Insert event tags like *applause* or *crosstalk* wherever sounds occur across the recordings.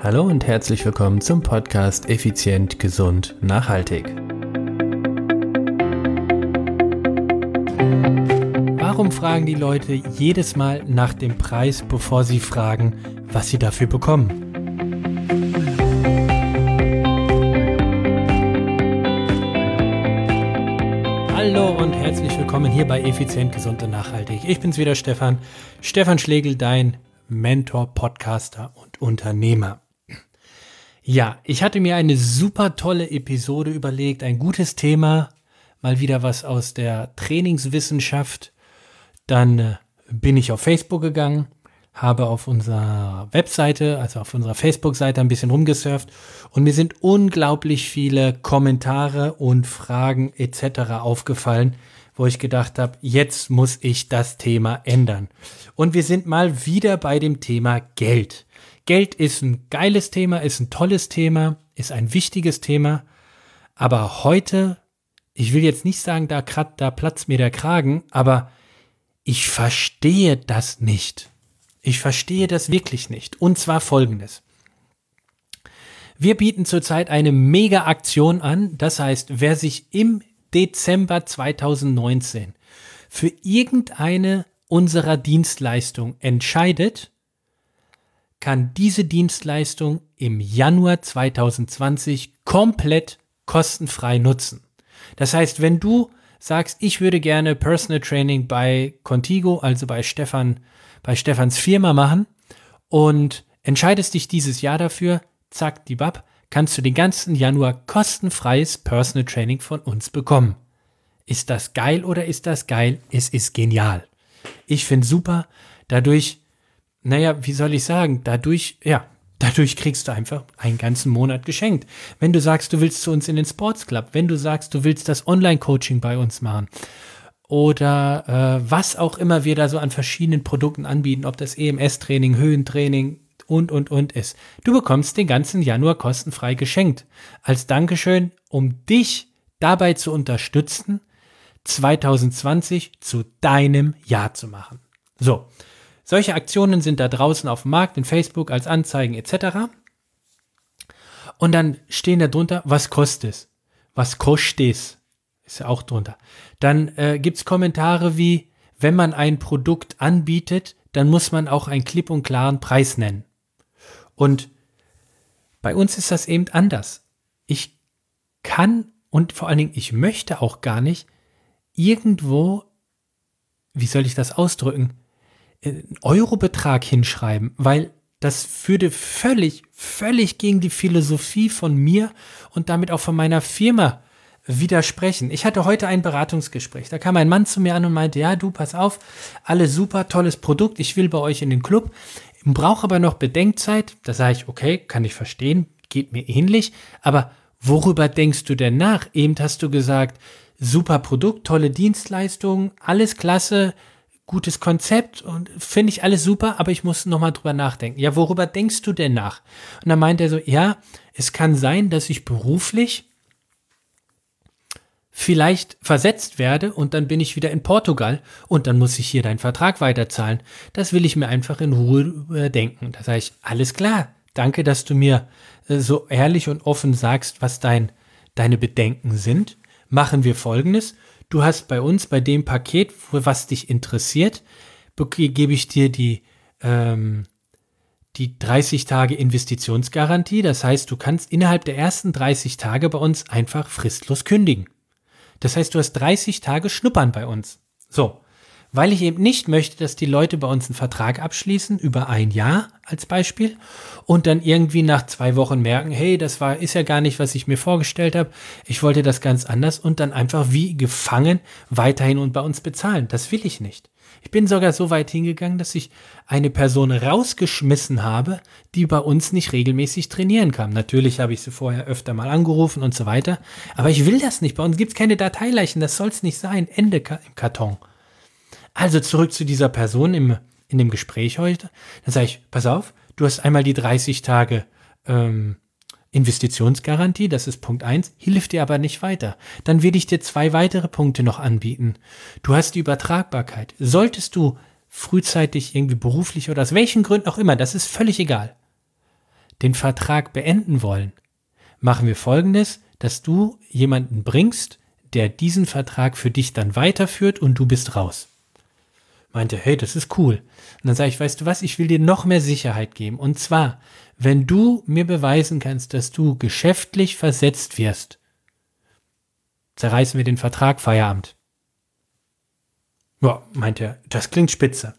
Hallo und herzlich willkommen zum Podcast Effizient, Gesund, Nachhaltig. Warum fragen die Leute jedes Mal nach dem Preis, bevor sie fragen, was sie dafür bekommen? Hallo und herzlich willkommen hier bei Effizient, Gesund und Nachhaltig. Ich bin's wieder Stefan, Stefan Schlegel, dein Mentor, Podcaster und Unternehmer. Ja, ich hatte mir eine super tolle Episode überlegt, ein gutes Thema, mal wieder was aus der Trainingswissenschaft. Dann äh, bin ich auf Facebook gegangen, habe auf unserer Webseite, also auf unserer Facebook-Seite ein bisschen rumgesurft und mir sind unglaublich viele Kommentare und Fragen etc. aufgefallen, wo ich gedacht habe, jetzt muss ich das Thema ändern. Und wir sind mal wieder bei dem Thema Geld. Geld ist ein geiles Thema, ist ein tolles Thema, ist ein wichtiges Thema. Aber heute, ich will jetzt nicht sagen, da, da platzt mir der Kragen, aber ich verstehe das nicht. Ich verstehe das wirklich nicht. Und zwar folgendes. Wir bieten zurzeit eine Mega-Aktion an. Das heißt, wer sich im Dezember 2019 für irgendeine unserer Dienstleistungen entscheidet, kann diese Dienstleistung im Januar 2020 komplett kostenfrei nutzen. Das heißt, wenn du sagst, ich würde gerne Personal Training bei Contigo, also bei Stefan, bei Stefans Firma machen und entscheidest dich dieses Jahr dafür, zack, die Bab, kannst du den ganzen Januar kostenfreies Personal Training von uns bekommen. Ist das geil oder ist das geil? Es ist genial. Ich finde super. Dadurch naja, wie soll ich sagen, dadurch, ja, dadurch kriegst du einfach einen ganzen Monat geschenkt. Wenn du sagst, du willst zu uns in den Sports Club, wenn du sagst, du willst das Online-Coaching bei uns machen oder äh, was auch immer wir da so an verschiedenen Produkten anbieten, ob das EMS-Training, Höhentraining und, und, und ist. Du bekommst den ganzen Januar kostenfrei geschenkt. Als Dankeschön, um dich dabei zu unterstützen, 2020 zu deinem Jahr zu machen. So, solche Aktionen sind da draußen auf dem Markt, in Facebook als Anzeigen etc. Und dann stehen da drunter, was kostet es? Was kostet es? Ist ja auch drunter. Dann äh, gibt es Kommentare wie, wenn man ein Produkt anbietet, dann muss man auch einen klipp und klaren Preis nennen. Und bei uns ist das eben anders. Ich kann und vor allen Dingen, ich möchte auch gar nicht irgendwo, wie soll ich das ausdrücken, Eurobetrag hinschreiben, weil das würde völlig, völlig gegen die Philosophie von mir und damit auch von meiner Firma widersprechen. Ich hatte heute ein Beratungsgespräch. Da kam ein Mann zu mir an und meinte, ja, du, pass auf, alles super, tolles Produkt, ich will bei euch in den Club, brauche aber noch Bedenkzeit. Da sage ich, okay, kann ich verstehen, geht mir ähnlich, aber worüber denkst du denn nach? Eben hast du gesagt, super Produkt, tolle Dienstleistung, alles klasse, gutes Konzept und finde ich alles super, aber ich muss nochmal drüber nachdenken. Ja, worüber denkst du denn nach? Und dann meint er so, ja, es kann sein, dass ich beruflich vielleicht versetzt werde und dann bin ich wieder in Portugal und dann muss ich hier deinen Vertrag weiterzahlen. Das will ich mir einfach in Ruhe denken. Da sage ich, alles klar, danke, dass du mir äh, so ehrlich und offen sagst, was dein, deine Bedenken sind. Machen wir folgendes du hast bei uns, bei dem Paket, was dich interessiert, gebe ich dir die, ähm, die 30 Tage Investitionsgarantie. Das heißt, du kannst innerhalb der ersten 30 Tage bei uns einfach fristlos kündigen. Das heißt, du hast 30 Tage Schnuppern bei uns. So weil ich eben nicht möchte, dass die Leute bei uns einen Vertrag abschließen über ein Jahr als Beispiel und dann irgendwie nach zwei Wochen merken, hey, das war ist ja gar nicht, was ich mir vorgestellt habe. Ich wollte das ganz anders und dann einfach wie gefangen weiterhin und bei uns bezahlen. Das will ich nicht. Ich bin sogar so weit hingegangen, dass ich eine Person rausgeschmissen habe, die bei uns nicht regelmäßig trainieren kam. Natürlich habe ich sie vorher öfter mal angerufen und so weiter, aber ich will das nicht. Bei uns gibt es keine Dateileichen, das soll es nicht sein. Ende im Karton. Also zurück zu dieser Person im, in dem Gespräch heute. Dann sage ich, pass auf, du hast einmal die 30 Tage ähm, Investitionsgarantie, das ist Punkt 1, hilft dir aber nicht weiter. Dann will ich dir zwei weitere Punkte noch anbieten. Du hast die Übertragbarkeit. Solltest du frühzeitig irgendwie beruflich oder aus welchen Gründen auch immer, das ist völlig egal. den Vertrag beenden wollen, machen wir folgendes, dass du jemanden bringst, der diesen Vertrag für dich dann weiterführt und du bist raus. Meinte, hey, das ist cool. Und dann sage ich, weißt du was, ich will dir noch mehr Sicherheit geben. Und zwar, wenn du mir beweisen kannst, dass du geschäftlich versetzt wirst, zerreißen wir den Vertrag Feierabend. Ja, meint er, das klingt spitze.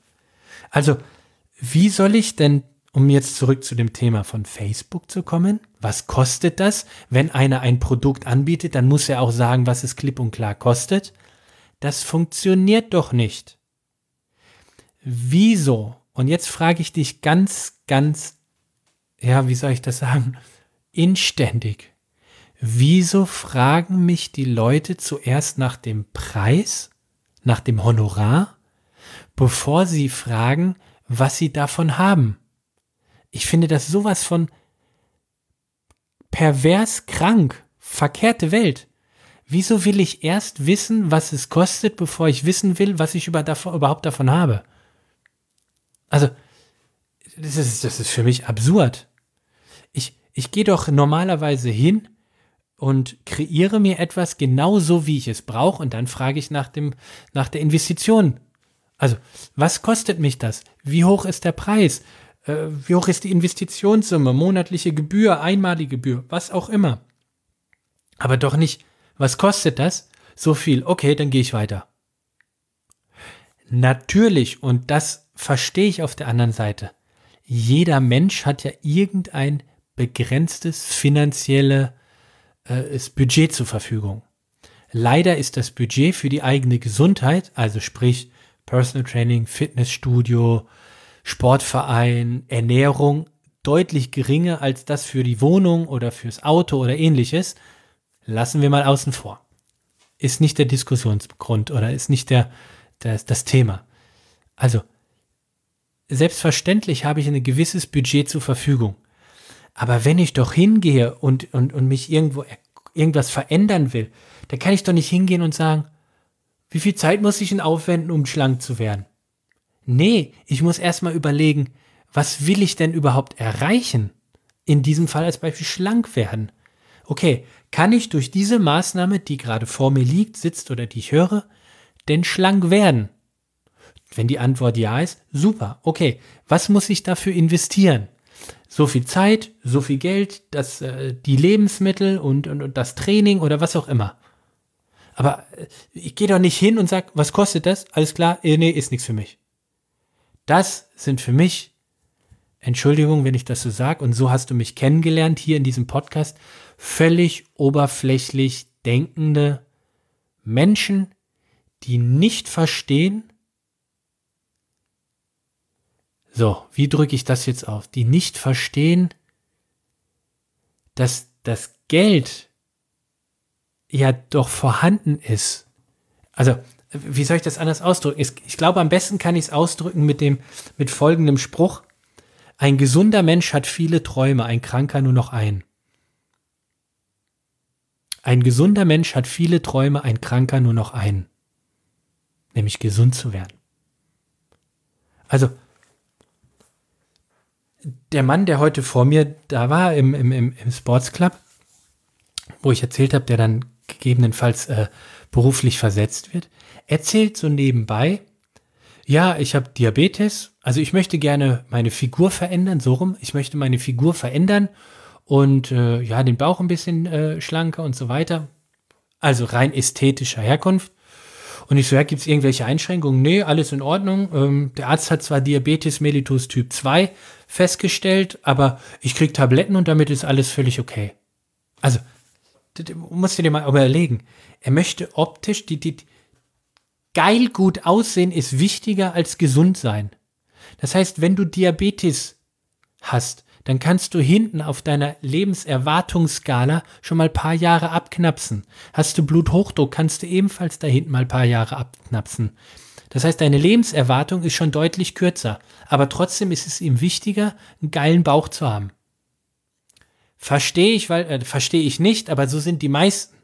Also, wie soll ich denn, um jetzt zurück zu dem Thema von Facebook zu kommen, was kostet das? Wenn einer ein Produkt anbietet, dann muss er auch sagen, was es klipp und klar kostet. Das funktioniert doch nicht. Wieso? Und jetzt frage ich dich ganz, ganz, ja, wie soll ich das sagen? Inständig. Wieso fragen mich die Leute zuerst nach dem Preis, nach dem Honorar, bevor sie fragen, was sie davon haben? Ich finde das sowas von pervers krank, verkehrte Welt. Wieso will ich erst wissen, was es kostet, bevor ich wissen will, was ich über davon, überhaupt davon habe? Also, das ist, das ist für mich absurd. Ich, ich gehe doch normalerweise hin und kreiere mir etwas genauso, wie ich es brauche, und dann frage ich nach, dem, nach der Investition. Also, was kostet mich das? Wie hoch ist der Preis? Äh, wie hoch ist die Investitionssumme? Monatliche Gebühr, einmalige Gebühr, was auch immer. Aber doch nicht, was kostet das? So viel, okay, dann gehe ich weiter. Natürlich, und das verstehe ich auf der anderen Seite. Jeder Mensch hat ja irgendein begrenztes finanzielles äh, Budget zur Verfügung. Leider ist das Budget für die eigene Gesundheit, also sprich Personal Training, Fitnessstudio, Sportverein, Ernährung, deutlich geringer als das für die Wohnung oder fürs Auto oder ähnliches. Lassen wir mal außen vor. Ist nicht der Diskussionsgrund oder ist nicht der, der das Thema. Also selbstverständlich habe ich ein gewisses Budget zur Verfügung. Aber wenn ich doch hingehe und, und, und mich irgendwo irgendwas verändern will, dann kann ich doch nicht hingehen und sagen, wie viel Zeit muss ich denn aufwenden, um schlank zu werden? Nee, ich muss erstmal überlegen, was will ich denn überhaupt erreichen? In diesem Fall als Beispiel schlank werden. Okay, kann ich durch diese Maßnahme, die gerade vor mir liegt, sitzt oder die ich höre, denn schlank werden? Wenn die Antwort ja ist, super, okay, was muss ich dafür investieren? So viel Zeit, so viel Geld, das, äh, die Lebensmittel und, und, und das Training oder was auch immer. Aber äh, ich gehe doch nicht hin und sage, was kostet das? Alles klar, äh, nee, ist nichts für mich. Das sind für mich, Entschuldigung, wenn ich das so sage, und so hast du mich kennengelernt hier in diesem Podcast, völlig oberflächlich denkende Menschen, die nicht verstehen, So, wie drücke ich das jetzt auf? Die nicht verstehen, dass das Geld ja doch vorhanden ist. Also, wie soll ich das anders ausdrücken? Ich glaube, am besten kann ich es ausdrücken mit dem, mit folgendem Spruch. Ein gesunder Mensch hat viele Träume, ein Kranker nur noch einen. Ein gesunder Mensch hat viele Träume, ein Kranker nur noch einen. Nämlich gesund zu werden. Also, der Mann, der heute vor mir da war im, im, im, im Sports Club, wo ich erzählt habe, der dann gegebenenfalls äh, beruflich versetzt wird, erzählt so nebenbei, ja, ich habe Diabetes, also ich möchte gerne meine Figur verändern, so rum, ich möchte meine Figur verändern und äh, ja, den Bauch ein bisschen äh, schlanker und so weiter. Also rein ästhetischer Herkunft. Und ich so, ja, gibt es irgendwelche Einschränkungen? Nee, alles in Ordnung. Ähm, der Arzt hat zwar Diabetes mellitus Typ 2 festgestellt, aber ich krieg Tabletten und damit ist alles völlig okay. Also, musst du dir mal überlegen. Er möchte optisch, die, die, geil gut aussehen ist wichtiger als gesund sein. Das heißt, wenn du Diabetes hast, dann kannst du hinten auf deiner Lebenserwartungsskala schon mal ein paar Jahre abknapsen. Hast du Bluthochdruck, kannst du ebenfalls da hinten mal ein paar Jahre abknapsen. Das heißt, deine Lebenserwartung ist schon deutlich kürzer, aber trotzdem ist es ihm wichtiger, einen geilen Bauch zu haben. Verstehe ich, weil äh, verstehe ich nicht, aber so sind die meisten.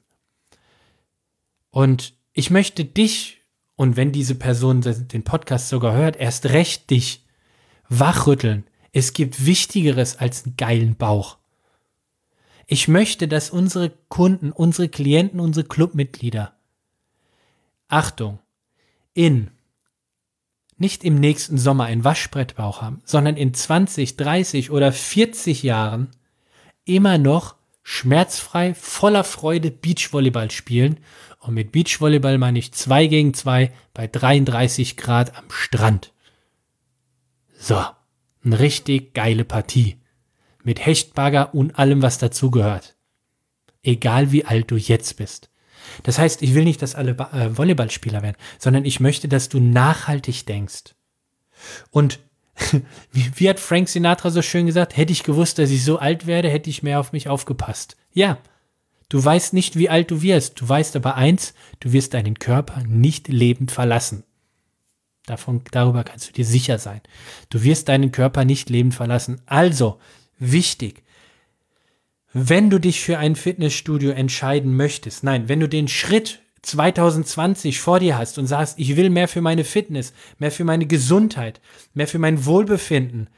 Und ich möchte dich und wenn diese Person den Podcast sogar hört, erst recht dich wachrütteln Es gibt Wichtigeres als einen geilen Bauch. Ich möchte, dass unsere Kunden, unsere Klienten, unsere Clubmitglieder, Achtung, in nicht im nächsten Sommer einen Waschbrettbauch haben, sondern in 20, 30 oder 40 Jahren immer noch schmerzfrei, voller Freude Beachvolleyball spielen. Und mit Beachvolleyball meine ich 2 gegen 2 bei 33 Grad am Strand. So, eine richtig geile Partie. Mit Hechtbagger und allem, was dazugehört. Egal wie alt du jetzt bist. Das heißt, ich will nicht, dass alle äh, Volleyballspieler werden, sondern ich möchte, dass du nachhaltig denkst. Und *laughs* wie hat Frank Sinatra so schön gesagt, hätte ich gewusst, dass ich so alt werde, hätte ich mehr auf mich aufgepasst. Ja, du weißt nicht, wie alt du wirst, du weißt aber eins, du wirst deinen Körper nicht lebend verlassen. Davon, darüber kannst du dir sicher sein. Du wirst deinen Körper nicht lebend verlassen. Also, wichtig, wenn du dich für ein Fitnessstudio entscheiden möchtest, nein, wenn du den Schritt 2020 vor dir hast und sagst, ich will mehr für meine Fitness, mehr für meine Gesundheit, mehr für mein Wohlbefinden,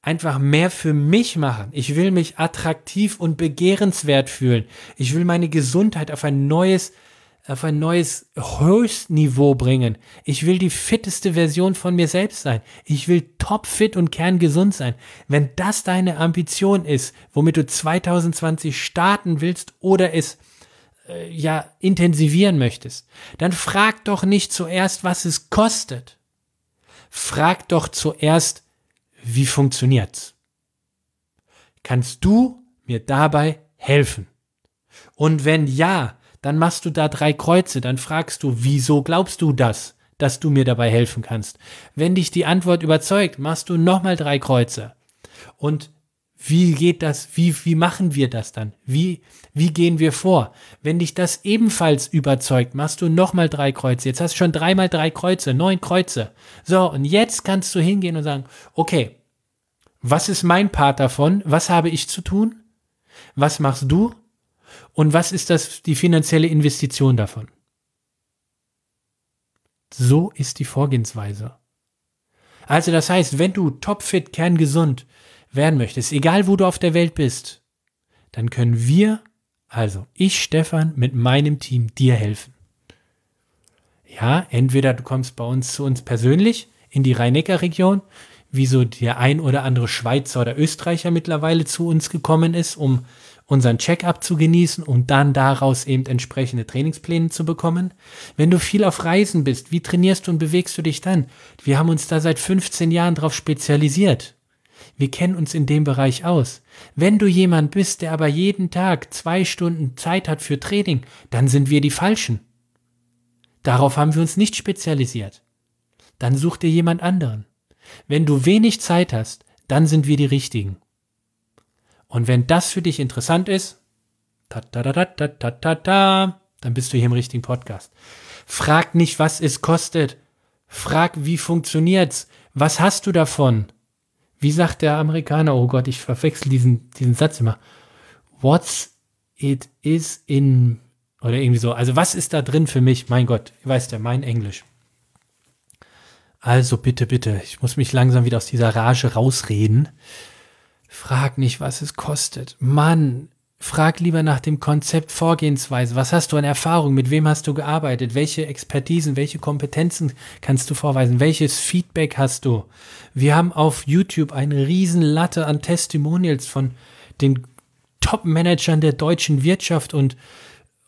einfach mehr für mich machen. Ich will mich attraktiv und begehrenswert fühlen. Ich will meine Gesundheit auf ein neues auf ein neues Höchstniveau bringen. Ich will die fitteste Version von mir selbst sein. Ich will topfit und kerngesund sein. Wenn das deine Ambition ist, womit du 2020 starten willst oder es äh, ja intensivieren möchtest, dann frag doch nicht zuerst, was es kostet. Frag doch zuerst, wie funktioniert's? Kannst du mir dabei helfen? Und wenn ja, dann machst du da drei Kreuze, dann fragst du, wieso glaubst du das, dass du mir dabei helfen kannst? Wenn dich die Antwort überzeugt, machst du nochmal drei Kreuze. Und wie geht das? Wie, wie machen wir das dann? Wie, wie gehen wir vor? Wenn dich das ebenfalls überzeugt, machst du nochmal drei Kreuze. Jetzt hast du schon dreimal drei Kreuze, neun Kreuze. So, und jetzt kannst du hingehen und sagen, okay, was ist mein Part davon? Was habe ich zu tun? Was machst du? Und was ist das, die finanzielle Investition davon? So ist die Vorgehensweise. Also das heißt, wenn du topfit, kerngesund werden möchtest, egal wo du auf der Welt bist, dann können wir, also ich, Stefan, mit meinem Team dir helfen. Ja, entweder du kommst bei uns zu uns persönlich in die Rhein-Neckar-Region, wie so der ein oder andere Schweizer oder Österreicher mittlerweile zu uns gekommen ist, um unseren Check-up zu genießen und dann daraus eben entsprechende Trainingspläne zu bekommen. Wenn du viel auf Reisen bist, wie trainierst du und bewegst du dich dann? Wir haben uns da seit 15 Jahren darauf spezialisiert. Wir kennen uns in dem Bereich aus. Wenn du jemand bist, der aber jeden Tag zwei Stunden Zeit hat für Training, dann sind wir die Falschen. Darauf haben wir uns nicht spezialisiert. Dann such dir jemand anderen. Wenn du wenig Zeit hast, dann sind wir die Richtigen. Und wenn das für dich interessant ist, dann bist du hier im richtigen Podcast. Frag nicht, was es kostet. Frag, wie funktioniert's? Was hast du davon? Wie sagt der Amerikaner? Oh Gott, ich verwechsel diesen, diesen Satz immer. What's it is in, oder irgendwie so. Also was ist da drin für mich? Mein Gott, weiß der, mein Englisch. Also bitte, bitte, ich muss mich langsam wieder aus dieser Rage rausreden. Frag nicht, was es kostet. Mann, frag lieber nach dem Konzept Vorgehensweise. Was hast du an Erfahrung? Mit wem hast du gearbeitet? Welche Expertisen, welche Kompetenzen kannst du vorweisen? Welches Feedback hast du? Wir haben auf YouTube eine riesen Latte an Testimonials von den Top-Managern der deutschen Wirtschaft und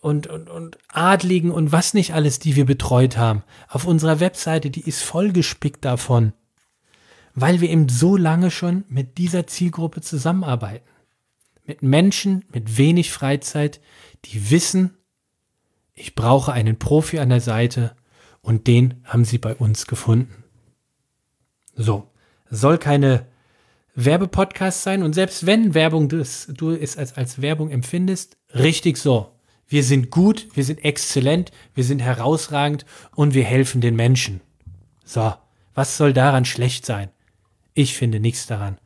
und, und, und Adligen und was nicht alles, die wir betreut haben. Auf unserer Webseite, die ist vollgespickt davon weil wir eben so lange schon mit dieser Zielgruppe zusammenarbeiten. Mit Menschen mit wenig Freizeit, die wissen, ich brauche einen Profi an der Seite und den haben sie bei uns gefunden. So, soll keine Werbepodcast sein und selbst wenn Werbung das, du es als, als Werbung empfindest, richtig so. Wir sind gut, wir sind exzellent, wir sind herausragend und wir helfen den Menschen. So, was soll daran schlecht sein? Ich finde nichts daran.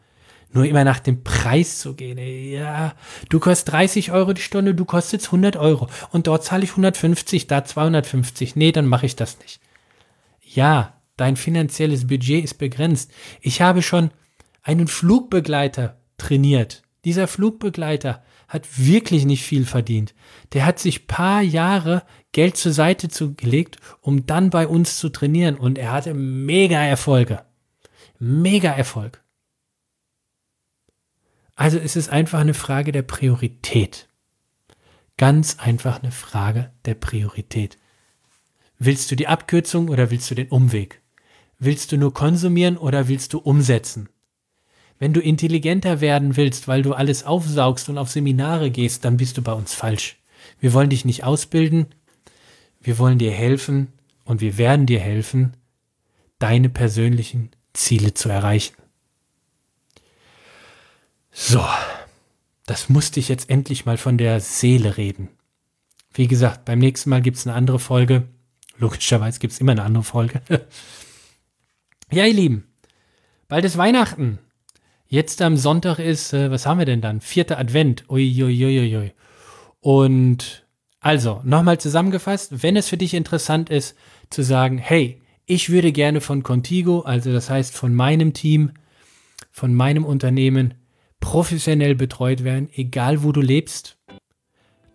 Nur immer nach dem Preis zu gehen. Ja, du kostest 30 Euro die Stunde, du kostest 100 Euro. Und dort zahle ich 150, da 250. Nee, dann mache ich das nicht. Ja, dein finanzielles Budget ist begrenzt. Ich habe schon einen Flugbegleiter trainiert. Dieser Flugbegleiter hat wirklich nicht viel verdient. Der hat sich paar Jahre Geld zur Seite zugelegt, um dann bei uns zu trainieren und er hatte mega Erfolge. Mega Erfolg. Also es ist einfach eine Frage der Priorität. Ganz einfach eine Frage der Priorität. Willst du die Abkürzung oder willst du den Umweg? Willst du nur konsumieren oder willst du umsetzen? Wenn du intelligenter werden willst, weil du alles aufsaugst und auf Seminare gehst, dann bist du bei uns falsch. Wir wollen dich nicht ausbilden, wir wollen dir helfen und wir werden dir helfen, deine persönlichen Ziele zu erreichen. So, das musste ich jetzt endlich mal von der Seele reden. Wie gesagt, beim nächsten Mal gibt es eine andere Folge. Logischerweise gibt es immer eine andere Folge. *laughs* ja, ihr Lieben, bald ist Weihnachten. Jetzt am Sonntag ist, äh, was haben wir denn dann? Vierter Advent. Uiuiuiui. Und also, nochmal zusammengefasst, wenn es für dich interessant ist, zu sagen, hey, ich würde gerne von Contigo, also das heißt von meinem Team, von meinem Unternehmen, professionell betreut werden, egal wo du lebst,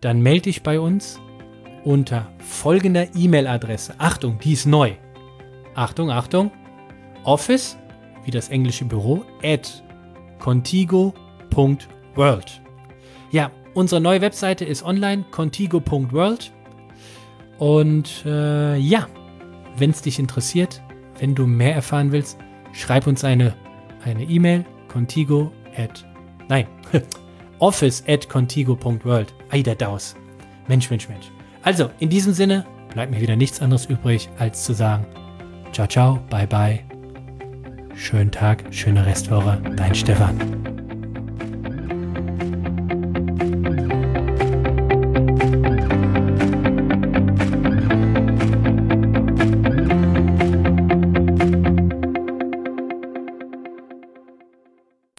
dann melde dich bei uns unter folgender E-Mail-Adresse. Achtung, die ist neu. Achtung, Achtung. Office, wie das englische Büro, at contigo.world. Ja, unsere neue Webseite ist online, contigo.world. Und äh, ja, wenn es dich interessiert, wenn du mehr erfahren willst, schreib uns eine eine E-Mail, contigo at, nein, *laughs* office at contigo.world. Ei, der Daus. Mensch, Mensch, Mensch. Also, in diesem Sinne bleibt mir wieder nichts anderes übrig, als zu sagen, ciao, ciao, bye, bye. Schönen Tag, schöne Restwoche, dein Stefan.